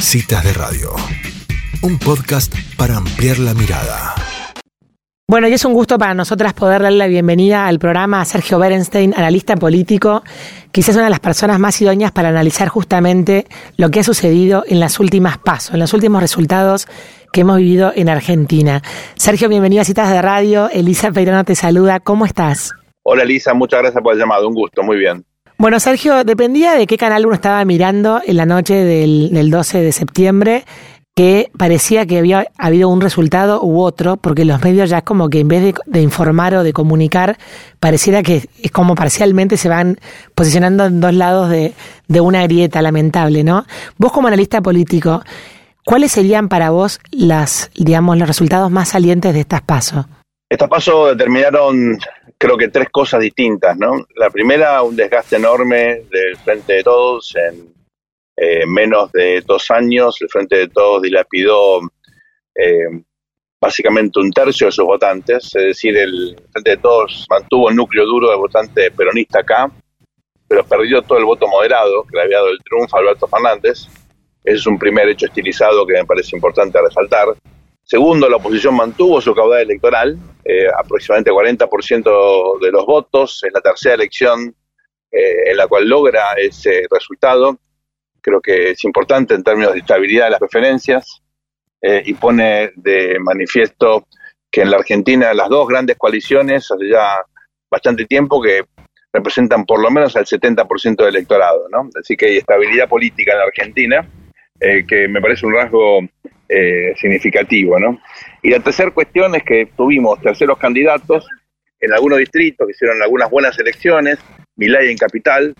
Citas de Radio, un podcast para ampliar la mirada. Bueno, y es un gusto para nosotras poder darle la bienvenida al programa a Sergio Berenstein, analista político, quizás una de las personas más idóneas para analizar justamente lo que ha sucedido en las últimas pasos, en los últimos resultados que hemos vivido en Argentina. Sergio, bienvenido a Citas de Radio. Elisa Peirano te saluda. ¿Cómo estás? Hola Elisa, muchas gracias por el llamado. Un gusto, muy bien. Bueno, Sergio, dependía de qué canal uno estaba mirando en la noche del, del 12 de septiembre que parecía que había habido un resultado u otro, porque los medios ya como que en vez de, informar o de comunicar, pareciera que es como parcialmente se van posicionando en dos lados de, de una grieta lamentable, ¿no? Vos como analista político, ¿cuáles serían para vos las, digamos, los resultados más salientes de estas pasos? Estas pasos determinaron, creo que tres cosas distintas, ¿no? La primera, un desgaste enorme del frente de todos en eh, menos de dos años, el Frente de Todos dilapidó eh, básicamente un tercio de sus votantes, es decir, el Frente de Todos mantuvo el núcleo duro de votantes peronista acá, pero perdió todo el voto moderado que le había dado el triunfo a Alberto Fernández. Ese es un primer hecho estilizado que me parece importante resaltar. Segundo, la oposición mantuvo su caudal electoral, eh, aproximadamente 40% de los votos. Es la tercera elección en la cual logra ese resultado creo que es importante en términos de estabilidad de las preferencias eh, y pone de manifiesto que en la Argentina las dos grandes coaliciones hace ya bastante tiempo que representan por lo menos al 70% del electorado, ¿no? Así que hay estabilidad política en la Argentina, eh, que me parece un rasgo eh, significativo, ¿no? Y la tercera cuestión es que tuvimos terceros candidatos en algunos distritos que hicieron algunas buenas elecciones, Milay en Capital,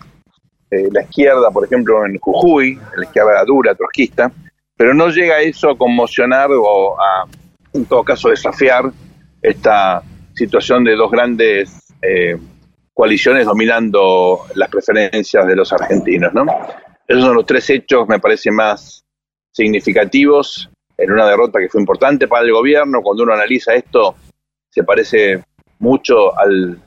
eh, la izquierda, por ejemplo, en Jujuy, la izquierda dura, trotskista, pero no llega eso a conmocionar o a, en todo caso, desafiar esta situación de dos grandes eh, coaliciones dominando las preferencias de los argentinos, ¿no? Esos son los tres hechos, me parece, más significativos en una derrota que fue importante para el gobierno. Cuando uno analiza esto, se parece mucho al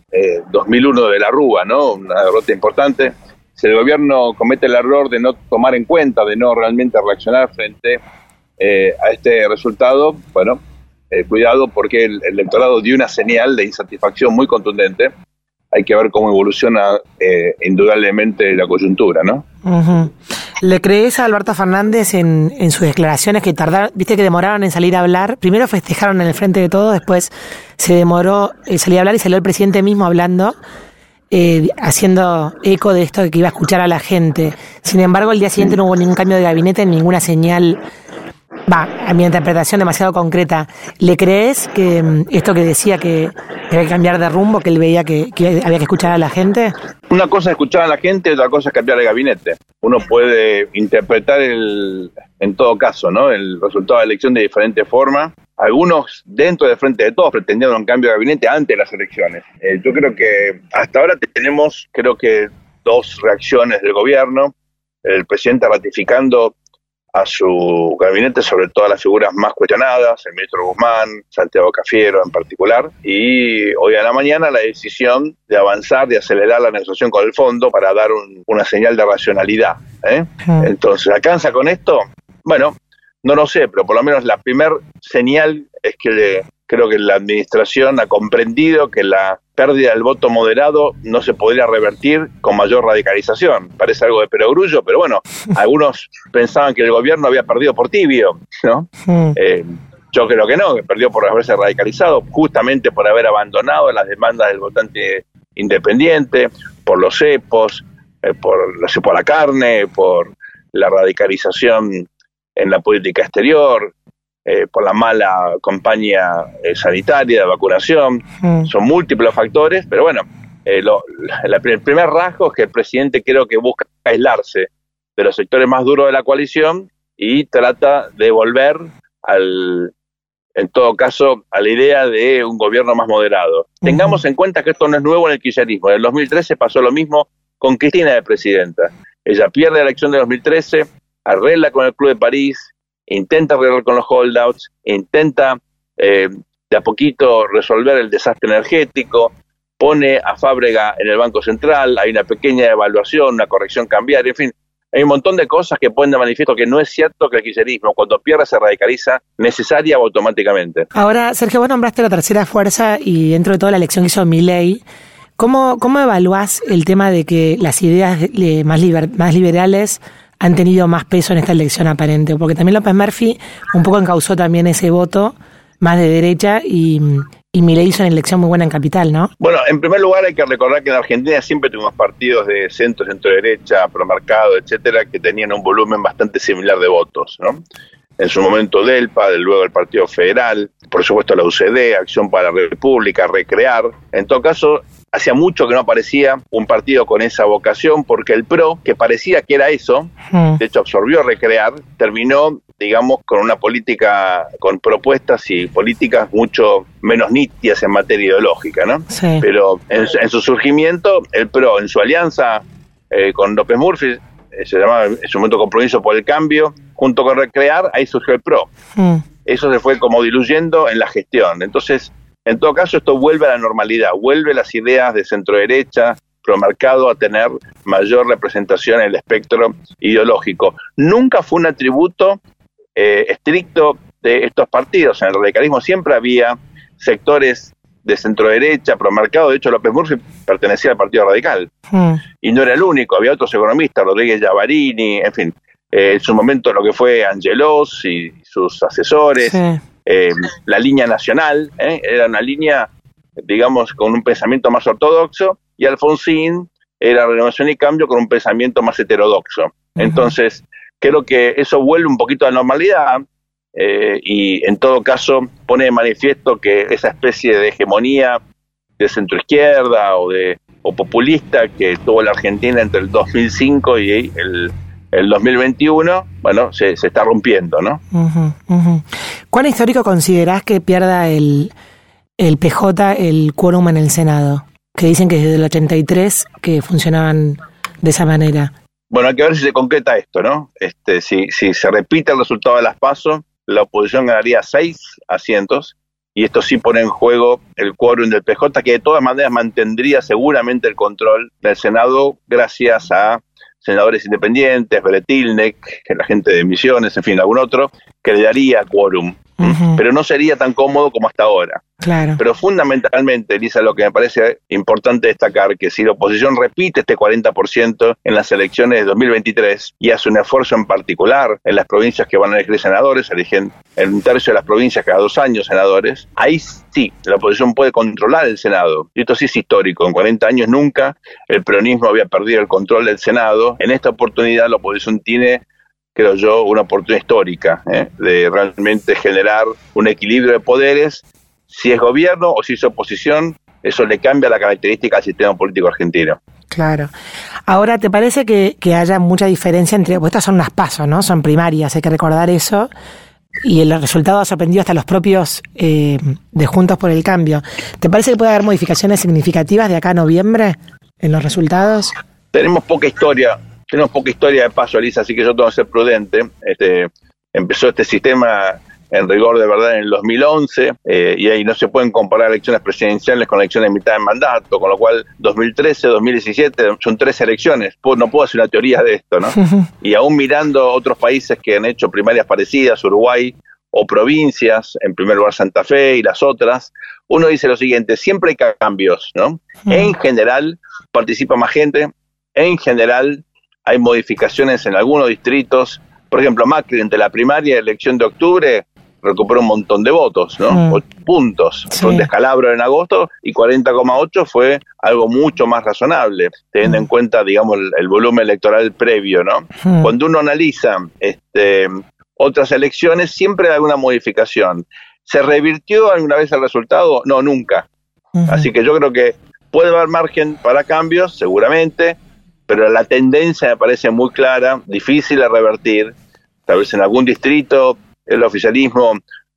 2001 eh, de la Rúa, ¿no? Una derrota importante si el gobierno comete el error de no tomar en cuenta, de no realmente reaccionar frente eh, a este resultado, bueno, eh, cuidado porque el, electorado dio una señal de insatisfacción muy contundente. Hay que ver cómo evoluciona eh, indudablemente la coyuntura, ¿no? ¿Le crees a Alberto Fernández en, en sus declaraciones que tardaron, viste que demoraron en salir a hablar? Primero festejaron en el frente de todo, después se demoró en salir a hablar y salió el presidente mismo hablando eh, haciendo eco de esto de que iba a escuchar a la gente. Sin embargo, el día siguiente no hubo ningún cambio de gabinete, ninguna señal, va, a mi interpretación demasiado concreta. ¿Le crees que mm, esto que decía que había que cambiar de rumbo, que él veía que, había que escuchar a la gente? Una cosa es escuchar a la gente, otra cosa es cambiar de gabinete. Uno puede interpretar el, en todo caso, ¿no? El resultado de la elección de diferente forma algunos dentro del Frente de Todos pretendieron un cambio de gabinete antes de las elecciones. Eh, yo creo que hasta ahora tenemos, creo que, dos reacciones del gobierno. El presidente ratificando a su gabinete, sobre todo a las figuras más cuestionadas, el ministro Guzmán, Santiago Cafiero en particular, y hoy a la mañana la decisión de avanzar, de acelerar la negociación con el fondo para dar una señal de racionalidad. ¿eh? Entonces, ¿alcanza con esto? Bueno, no lo sé, pero por lo menos la primer señal es que creo que la administración ha comprendido que la pérdida del voto moderado no se podría revertir con mayor radicalización. Parece algo de perogrullo, pero bueno, algunos pensaban que el gobierno había perdido por tibio, ¿no? Hmm. Eh, yo creo que no, que perdió por haberse radicalizado, justamente por haber abandonado las demandas del votante independiente, por los cepos, eh, por la cepo a la carne, por la radicalización en la política exterior, eh, por la mala campaña eh, sanitaria de vacunación. Mm. Son múltiples factores, pero bueno, eh, el primer rasgo es que el presidente creo que busca aislarse de los sectores más duros de la coalición y trata de volver al, en todo caso, a la idea de un gobierno más moderado. Tengamos en cuenta que esto no es nuevo en el kirchnerismo. En el 2013 pasó lo mismo con Cristina de presidenta. Ella pierde la elección de 2013, arregla con el Club de París, intenta arreglar con los holdouts, intenta eh, de a poquito resolver el desastre energético, pone a Fábrega en el Banco Central, hay una pequeña evaluación, una corrección cambiaria, en fin, hay un montón de cosas que ponen de manifiesto que no es cierto que el kirchnerismo cuando pierde se radicaliza necesaria o automáticamente. Ahora, Sergio, vos nombraste la tercera fuerza y dentro de toda la elección que hizo Milley, ¿cómo, cómo evaluás el tema de que las ideas más, más liberales han tenido más peso en esta elección aparente? Porque también López Murphy un poco encausó también ese voto más de derecha y, y Milei hizo una elección muy buena en Capital, ¿no? Bueno, en primer lugar hay que recordar que en Argentina siempre tuvimos partidos de centro, centro-derecha, promarcado, etcétera, que tenían un volumen bastante similar de votos, ¿no? En su momento DELPA, luego el Partido Federal, por supuesto la UCD, Acción para la República, Recrear. En todo caso, hacía mucho que no aparecía un partido con esa vocación, porque el PRO, que parecía que era eso, hmm. de hecho absorbió Recrear, terminó digamos, con una política, con propuestas y políticas mucho menos nítidas en materia ideológica, ¿no? Pero en, su surgimiento, el PRO, en su alianza eh, con López Murphy, eh, se llamaba en su momento Compromiso por el Cambio, junto con Recrear, ahí surgió el PRO. Mm. Eso se fue como diluyendo en la gestión. Entonces, en todo caso, esto vuelve a la normalidad, vuelve las ideas de centro derecha, promarcado a tener mayor representación en el espectro ideológico. Nunca fue un atributo eh, estricto de estos partidos. En el radicalismo siempre había sectores de centro derecha, promarcado. De hecho, López Murphy pertenecía al Partido Radical. Hmm. Y no era el único, había otros economistas, Rodríguez Llavarini, en fin. Eh, en su momento lo que fue Angelos y sus asesores, eh, la línea nacional, era una línea, digamos, con un pensamiento más ortodoxo, y Alfonsín era Renovación y Cambio con un pensamiento más heterodoxo. Entonces, creo que eso vuelve un poquito a la normalidad eh, y en todo caso pone de manifiesto que esa especie de hegemonía de centroizquierda o de o populista que tuvo la Argentina entre el 2005 y el, el 2021, bueno, se, se está rompiendo, ¿no? ¿Cuán histórico considerás que pierda el, PJ el quórum en el Senado? Que dicen que desde el 83 que funcionaban de esa manera. Bueno, hay que ver si se concreta esto, ¿no? Este, si, si se repite el resultado de las pasos, la oposición ganaría seis asientos y esto sí pone en juego el quórum del PJ, que de todas maneras mantendría seguramente el control del Senado gracias a senadores independientes, Bretilnek, la gente de Misiones, en fin, algún otro, que le daría quórum pero no sería tan cómodo como hasta ahora. Claro. Pero fundamentalmente, Elisa, lo que me parece importante destacar, que si la oposición repite este 40% en las elecciones de 2023 y hace un esfuerzo en particular en las provincias que van a elegir senadores, eligen en un tercio de las provincias cada dos años senadores, ahí sí, la oposición puede controlar el Senado. Y esto sí es histórico, en 40 años nunca el peronismo había perdido el control del Senado. En esta oportunidad la oposición tiene creo yo, una oportunidad histórica ¿eh? de realmente generar un equilibrio de poderes. Si es gobierno o si es oposición, eso le cambia la característica al sistema político argentino. Claro. Ahora, ¿te parece que, haya mucha diferencia entre, pues estas son unas pasos, ¿no? Son primarias, hay que recordar eso. Y el resultado ha sorprendido hasta los propios eh, de Juntos por el Cambio. ¿Te parece que puede haber modificaciones significativas de acá a noviembre en los resultados? Tenemos poca historia tenemos poca historia de paso, Elisa, así que yo tengo que ser prudente. Este, empezó este sistema en rigor de verdad en el 2011 eh, y ahí no se pueden comparar elecciones presidenciales con elecciones de mitad de mandato, con lo cual 2013, 2017 son tres elecciones. No puedo hacer una teoría de esto, ¿no? Y aún mirando otros países que han hecho primarias parecidas, Uruguay o provincias, en primer lugar Santa Fe y las otras, uno dice lo siguiente, siempre hay cambios, ¿no? En general participa más gente, en general hay modificaciones en algunos distritos. Por ejemplo, Macri, entre la primaria y la elección de octubre, recuperó un montón de votos, ¿no? Mm. puntos. Fue un descalabro en agosto y 40,8 fue algo mucho más razonable, teniendo en mm. cuenta, digamos, el, volumen electoral previo, ¿no? Mm. Cuando uno analiza este, otras elecciones, siempre hay alguna modificación. ¿Se revirtió alguna vez el resultado? No, nunca. Así que yo creo que puede haber margen para cambios, seguramente, pero la tendencia me parece muy clara, difícil de revertir. Tal vez en algún distrito el oficialismo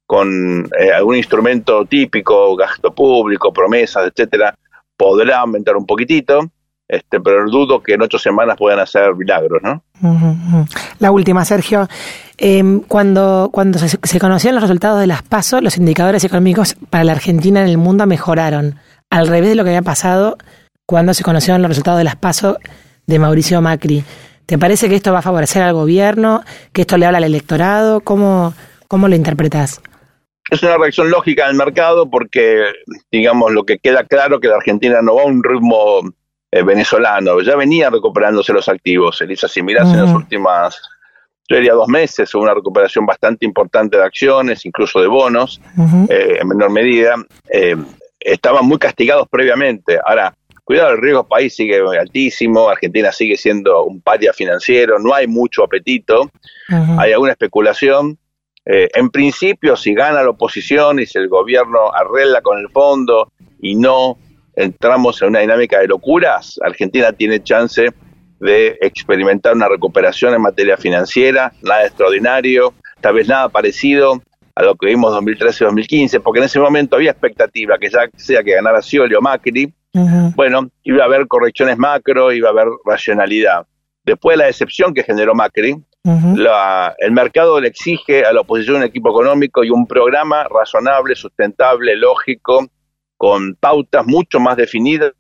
con eh, algún instrumento típico, gasto público, promesas, etcétera, podrá aumentar un poquitito, este, pero dudo que en ocho semanas puedan hacer milagros, ¿no? La última, Sergio. Em, cuando cuando se, se, conocían los resultados de las PASO, los indicadores económicos para la Argentina en el mundo mejoraron, al revés de lo que había pasado cuando se conocieron los resultados de las PASO de Mauricio Macri. ¿Te parece que esto va a favorecer al gobierno? ¿Que esto le habla al electorado? ¿Cómo, cómo lo interpretas? Es una reacción lógica del mercado porque, digamos, lo que queda claro que la Argentina no va a un ritmo eh, venezolano. Ya venía recuperándose los activos, Elisa. Si miras en las últimas, yo diría dos meses, hubo una recuperación bastante importante de acciones, incluso de bonos, eh, en menor medida. Eh, estaban muy castigados previamente. Ahora, cuidado, el riesgo país sigue altísimo, Argentina sigue siendo un paria financiero, no hay mucho apetito, hay alguna especulación. Eh, en principio, si gana la oposición y si el gobierno arregla con el fondo y no entramos en una dinámica de locuras, Argentina tiene chance de experimentar una recuperación en materia financiera, nada extraordinario, tal vez nada parecido a lo que vimos 2013-2015, porque en ese momento había expectativa que ya sea que ganara Scioli o Macri, bueno, iba a haber correcciones macro, iba a haber racionalidad. Después de la decepción que generó Macri, el mercado le exige a la oposición un equipo económico y un programa razonable, sustentable, lógico, con pautas mucho más definidas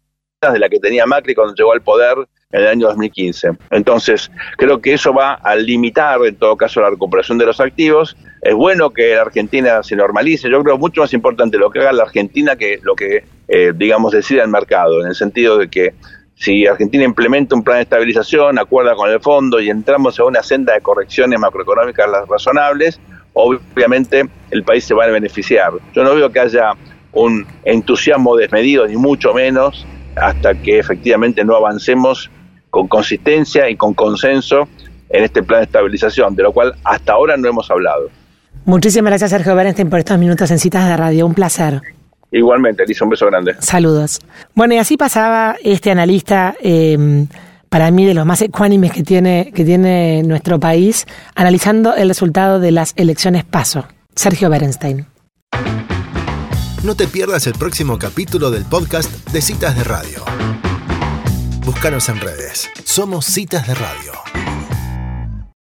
de la que tenía Macri cuando llegó al poder en el año 2015. Entonces, creo que eso va a limitar, en todo caso, la recuperación de los activos. Es bueno que la Argentina se normalice. Yo creo mucho más importante lo que haga la Argentina que lo que, eh, digamos, decida el mercado, en el sentido de que si Argentina implementa un plan de estabilización, acuerda con el fondo y entramos a una senda de correcciones macroeconómicas razonables, obviamente el país se va a beneficiar. Yo no veo que haya un entusiasmo desmedido, ni mucho menos, hasta que efectivamente no avancemos con consistencia y con consenso en este plan de estabilización, de lo cual hasta ahora no hemos hablado. Muchísimas gracias, Sergio Berenstein, por estos minutos en Citas de Radio. Un placer. Igualmente, Elisa, un beso grande. Saludos. Bueno, y así pasaba este analista, eh, para mí de los más ecuánimes que tiene, que tiene nuestro país, analizando el resultado de las elecciones PASO. Sergio Berenstein. No te pierdas el próximo capítulo del podcast de Citas de Radio. Búscanos en redes. Somos Citas de Radio.